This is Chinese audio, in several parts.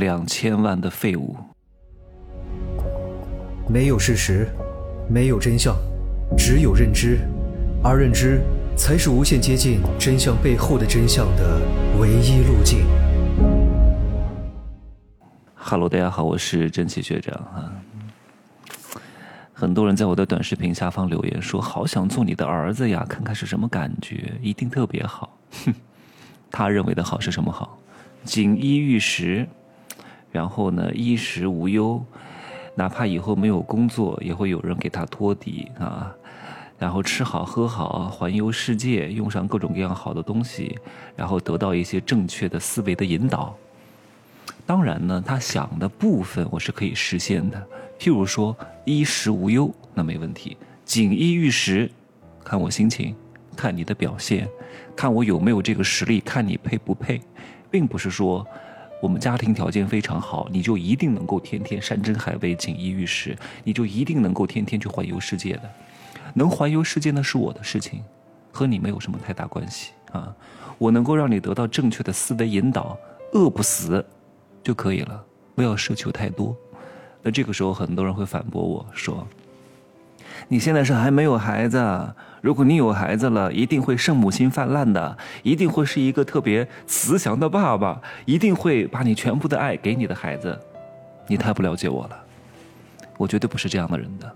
两千万的废物。没有事实，没有真相，只有认知，而认知才是无限接近真相背后的真相的唯一路径。哈喽，大家好，我是真奇学长啊。很多人在我的短视频下方留言说：“好想做你的儿子呀，看看是什么感觉，一定特别好。”哼，他认为的好是什么好？锦衣玉食，然后呢，衣食无忧，哪怕以后没有工作，也会有人给他托底啊。然后吃好喝好，环游世界，用上各种各样好的东西，然后得到一些正确的思维的引导。当然呢，他想的部分我是可以实现的，譬如说衣食无忧，那没问题。锦衣玉食，看我心情，看你的表现，看我有没有这个实力，看你配不配。并不是说我们家庭条件非常好，你就一定能够天天山珍海味、锦衣玉食，你就一定能够天天去环游世界的。能环游世界那是我的事情，和你没有什么太大关系啊。我能够让你得到正确的思维引导，饿不死就可以了，不要奢求太多。那这个时候，很多人会反驳我说。你现在是还没有孩子，如果你有孩子了，一定会圣母心泛滥的，一定会是一个特别慈祥的爸爸，一定会把你全部的爱给你的孩子。你太不了解我了，我绝对不是这样的人的。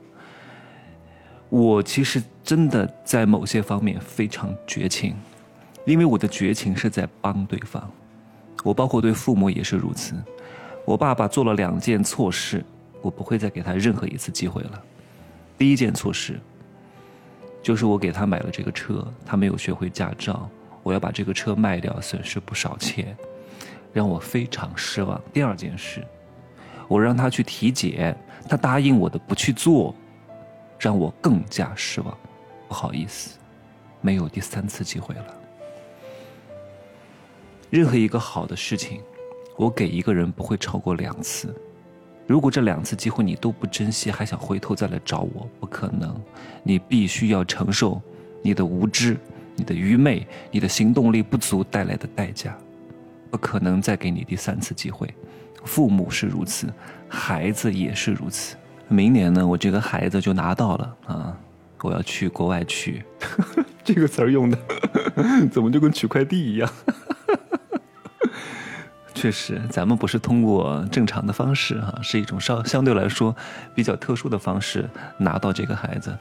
我其实真的在某些方面非常绝情，因为我的绝情是在帮对方。我包括对父母也是如此。我爸爸做了两件错事，我不会再给他任何一次机会了。第一件错事，就是我给他买了这个车，他没有学会驾照，我要把这个车卖掉，损失不少钱，让我非常失望。第二件事，我让他去体检，他答应我的不去做，让我更加失望。不好意思，没有第三次机会了。任何一个好的事情，我给一个人不会超过两次。如果这两次机会你都不珍惜，还想回头再来找我，不可能。你必须要承受你的无知、你的愚昧、你的行动力不足带来的代价。不可能再给你第三次机会。父母是如此，孩子也是如此。明年呢，我这个孩子就拿到了啊！我要去国外去，这个词儿用的 怎么就跟取快递一样？确实，咱们不是通过正常的方式哈，是一种稍相对来说比较特殊的方式拿到这个孩子。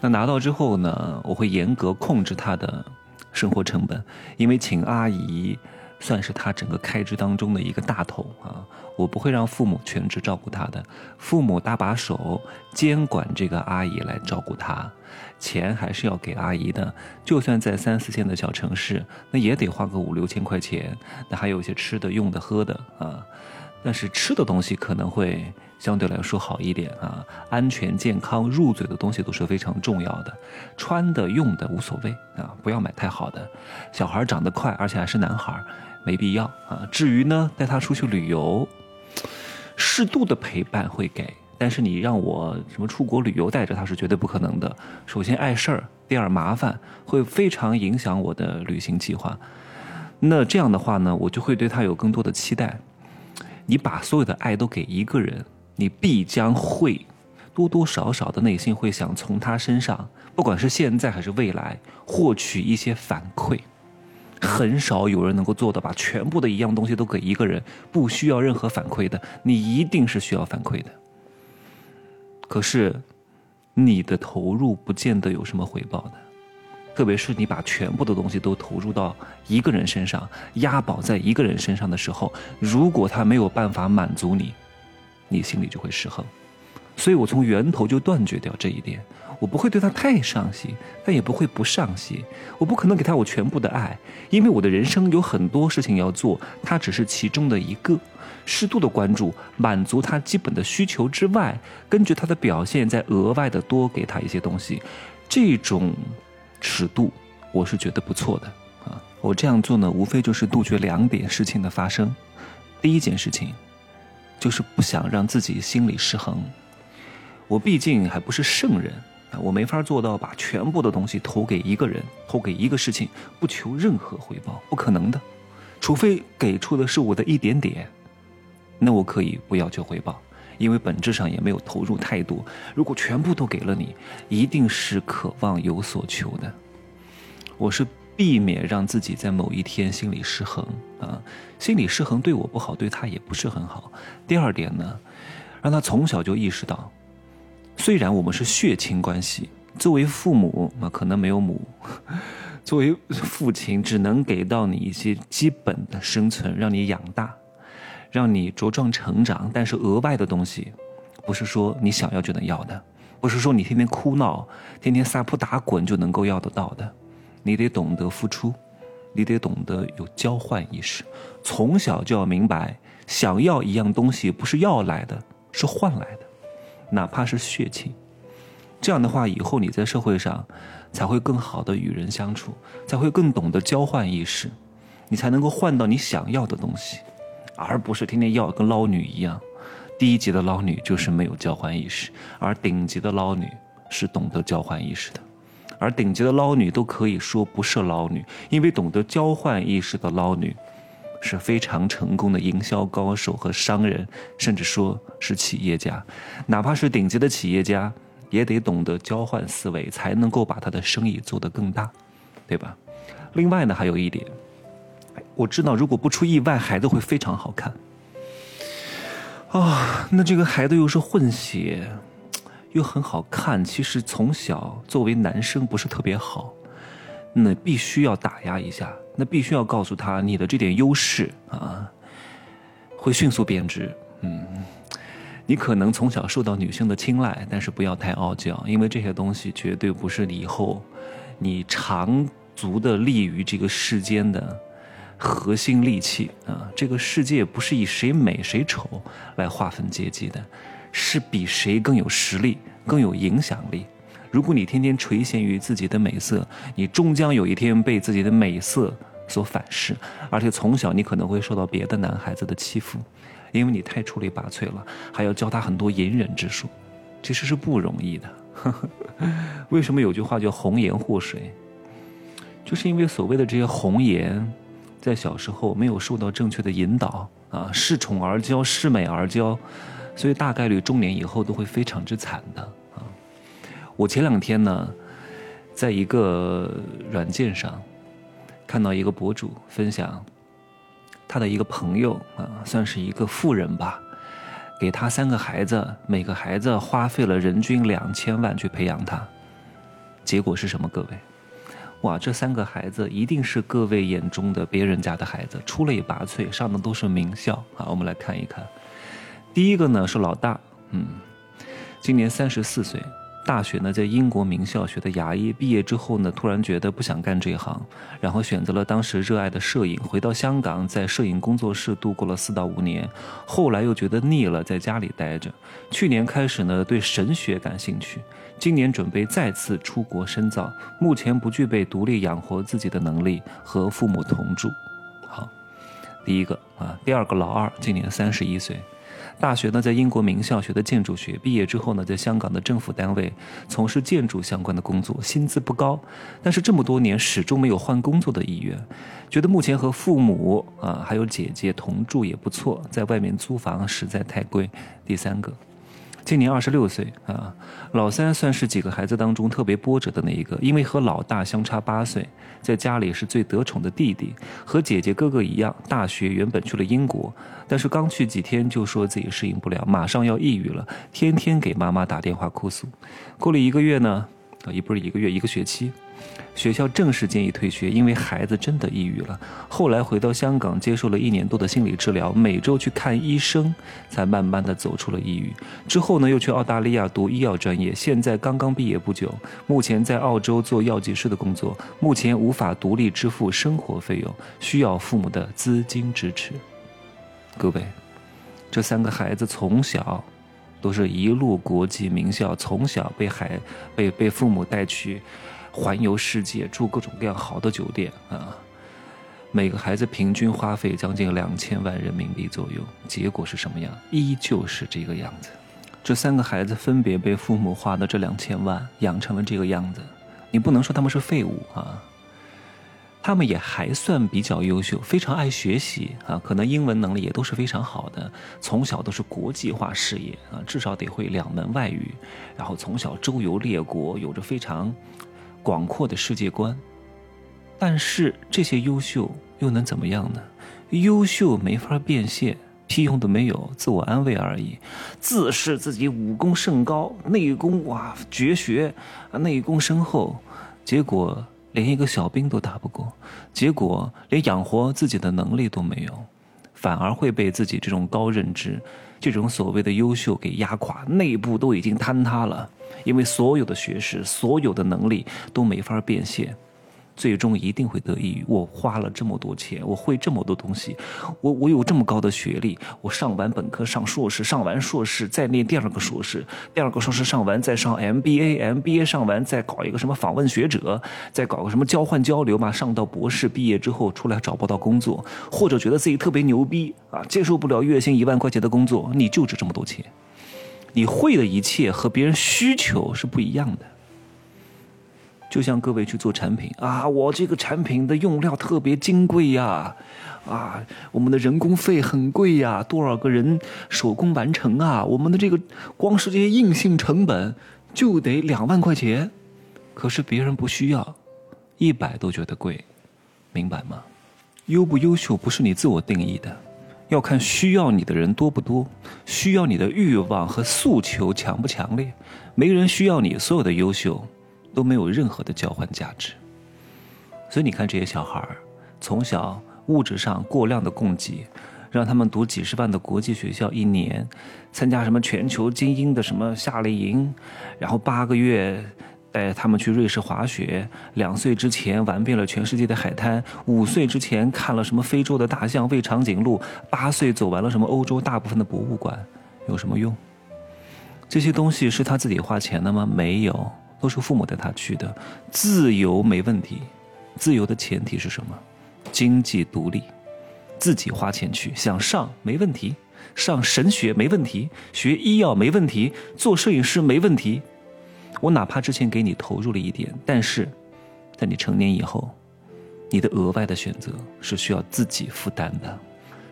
那拿到之后呢，我会严格控制他的生活成本，因为请阿姨算是他整个开支当中的一个大头啊。我不会让父母全职照顾他的，父母搭把手监管这个阿姨来照顾他，钱还是要给阿姨的。就算在三四线的小城市，那也得花个五六千块钱。那还有一些吃的、用的、喝的啊。但是吃的东西可能会相对来说好一点啊，安全、健康、入嘴的东西都是非常重要的。穿的、用的无所谓啊，不要买太好的。小孩长得快，而且还是男孩，没必要啊。至于呢，带他出去旅游。适度的陪伴会给，但是你让我什么出国旅游带着他是绝对不可能的。首先碍事儿，第二麻烦，会非常影响我的旅行计划。那这样的话呢，我就会对他有更多的期待。你把所有的爱都给一个人，你必将会多多少少的内心会想从他身上，不管是现在还是未来，获取一些反馈。很少有人能够做到把全部的一样东西都给一个人，不需要任何反馈的。你一定是需要反馈的。可是，你的投入不见得有什么回报的，特别是你把全部的东西都投入到一个人身上，押宝在一个人身上的时候，如果他没有办法满足你，你心里就会失衡。所以我从源头就断绝掉这一点。我不会对他太上心，但也不会不上心。我不可能给他我全部的爱，因为我的人生有很多事情要做，他只是其中的一个。适度的关注，满足他基本的需求之外，根据他的表现再额外的多给他一些东西，这种尺度我是觉得不错的啊。我这样做呢，无非就是杜绝两点事情的发生。第一件事情，就是不想让自己心理失衡。我毕竟还不是圣人。啊我没法做到把全部的东西投给一个人，投给一个事情，不求任何回报，不可能的。除非给出的是我的一点点，那我可以不要求回报，因为本质上也没有投入太多。如果全部都给了你，一定是渴望有所求的。我是避免让自己在某一天心理失衡啊，心理失衡对我不好，对他也不是很好。第二点呢，让他从小就意识到，虽然我们是血亲关系，作为父母啊，可能没有母。作为父亲，只能给到你一些基本的生存，让你养大，让你茁壮成长。但是额外的东西，不是说你想要就能要的，不是说你天天哭闹、天天撒泼打滚就能够要得到的。你得懂得付出，你得懂得有交换意识。从小就要明白，想要一样东西不是要来的，是换来的，哪怕是血亲。这样的话，以后你在社会上。才会更好的与人相处，才会更懂得交换意识，你才能够换到你想要的东西，而不是天天要跟捞女一样。低级的捞女就是没有交换意识，而顶级的捞女是懂得交换意识的。而顶级的捞女都可以说不是捞女，因为懂得交换意识的捞女是非常成功的营销高手和商人，甚至说是企业家，哪怕是顶级的企业家。也得懂得交换思维，才能够把他的生意做得更大，对吧？另外呢，还有一点，我知道如果不出意外，孩子会非常好看。啊，那这个孩子又是混血，又很好看，其实从小作为男生不是特别好，那必须要打压一下，那必须要告诉他，你的这点优势啊，会迅速贬值。嗯。你可能从小受到女性的青睐，但是不要太傲娇，因为这些东西绝对不是你以后你长足的立于这个世间的核心利器啊！这个世界不是以谁美谁丑来划分阶级的，是比谁更有实力、更有影响力。如果你天天垂涎于自己的美色，你终将有一天被自己的美色所反噬，而且从小你可能会受到别的男孩子的欺负。因为你太出类拔萃了，还要教他很多隐忍之术，其实是不容易的。为什么有句话叫“红颜祸水”？就是因为所谓的这些红颜，在小时候没有受到正确的引导啊，恃宠而骄，恃美而骄，所以大概率中年以后都会非常之惨的。我前两天呢，在一个软件上看到一个博主分享。他的一个朋友啊，算是一个富人吧，给他三个孩子，每个孩子花费了人均两千万去培养他，结果是什么？各位，哇，这三个孩子一定是各位眼中的别人家的孩子，出类拔萃，上的都是名校啊。我们来看一看，第一个呢是老大，嗯，今年三十四岁。大学呢，在英国名校学的牙医，毕业之后呢，突然觉得不想干这一行，然后选择了当时热爱的摄影，回到香港，在摄影工作室度过了四到五年，后来又觉得腻了，在家里待着。去年开始呢，对神学感兴趣，今年准备再次出国深造，目前不具备独立养活自己的能力，和父母同住。好，第一个啊，第二个老二，今年三十一岁。大学呢，在英国名校学的建筑学，毕业之后呢，在香港的政府单位从事建筑相关的工作，薪资不高，但是这么多年始终没有换工作的意愿，觉得目前和父母啊还有姐姐同住也不错，在外面租房实在太贵。第三个。今年二十六岁啊，老三算是几个孩子当中特别波折的那一个，因为和老大相差八岁，在家里是最得宠的弟弟，和姐姐哥哥一样，大学原本去了英国，但是刚去几天就说自己适应不了，马上要抑郁了，天天给妈妈打电话哭诉。过了一个月呢，也不是一个月，一个学期。学校正式建议退学，因为孩子真的抑郁了。后来回到香港，接受了一年多的心理治疗，每周去看医生，才慢慢的走出了抑郁。之后呢，又去澳大利亚读医药专业，现在刚刚毕业不久，目前在澳洲做药剂师的工作，目前无法独立支付生活费用，需要父母的资金支持。各位，这三个孩子从小都是一路国际名校，从小被孩被被父母带去。环游世界，住各种各样好的酒店啊！每个孩子平均花费将近两千万人民币左右，结果是什么样？依旧是这个样子。这三个孩子分别被父母花的这两千万养成了这个样子，你不能说他们是废物啊！他们也还算比较优秀，非常爱学习啊，可能英文能力也都是非常好的，从小都是国际化视野啊，至少得会两门外语，然后从小周游列国，有着非常广阔的世界观。但是这些优秀又能怎么样呢？优秀没法变现，屁用都没有，自我安慰而已。自视自己武功甚高，内功哇绝学，内功深厚，结果。连一个小兵都打不过，结果连养活自己的能力都没有，反而会被自己这种高认知、这种所谓的优秀给压垮，内部都已经坍塌了，因为所有的学识、所有的能力都没法变现。最终一定会得益于我花了这么多钱，我会这么多东西，我我有这么高的学历，我上完本科上硕士，上完硕士再念第二个硕士，第二个硕士上完再上 MBA，MBA 上完再搞一个什么访问学者，再搞个什么交换交流嘛，上到博士毕业之后出来找不到工作，或者觉得自己特别牛逼啊，接受不了月薪一万块钱的工作，你就值这么多钱，你会的一切和别人需求是不一样的。就像各位去做产品。啊，我这个产品的用料特别金贵呀，啊，我们的人工费很贵呀，多少个人手工完成啊，我们的这个光是这些硬性成本就得两万块钱，可是别人不需要，一百都觉得贵，明白吗？优不优秀不是你自我定义的，要看需要你的人多不多，需要你的欲望和诉求强不强烈，没人需要你所有的优秀。都没有任何的交换价值，所以你看这些小孩儿，从小物质上过量的供给，让他们读几十万的国际学校一年，参加什么全球精英的什么夏令营，然后八个月带他们去瑞士滑雪，两岁之前玩遍了全世界的海滩，五岁之前看了什么非洲的大象喂长颈鹿，八岁走完了什么欧洲大部分的博物馆，有什么用？这些东西是他自己花钱的吗？没有。都是父母带他去的，自由没问题，自由的前提是什么？经济独立，自己花钱去，想上没问题，上神学没问题，学医药没问题，做摄影师没问题。我哪怕之前给你投入了一点，但是，在你成年以后，你的额外的选择是需要自己负担的，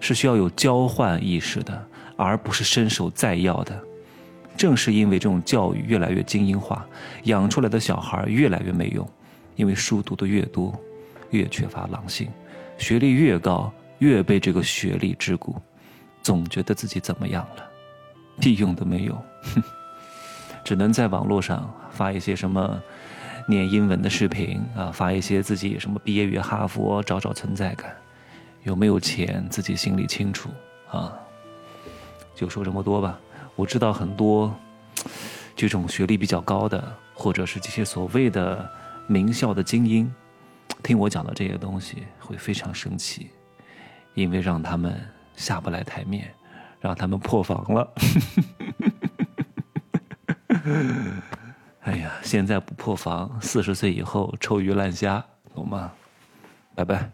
是需要有交换意识的，而不是伸手再要的。正是因为这种教育越来越精英化，养出来的小孩越来越没用，因为书读的越多，越缺乏狼性，学历越高，越被这个学历桎梏，总觉得自己怎么样了，屁用都没有，哼，只能在网络上发一些什么念英文的视频啊，发一些自己什么毕业于哈佛找找存在感，有没有钱自己心里清楚啊，就说这么多吧。我知道很多这种学历比较高的，或者是这些所谓的名校的精英，听我讲的这些东西会非常生气，因为让他们下不来台面，让他们破防了。哎呀，现在不破防，四十岁以后臭鱼烂虾，懂吗？拜拜。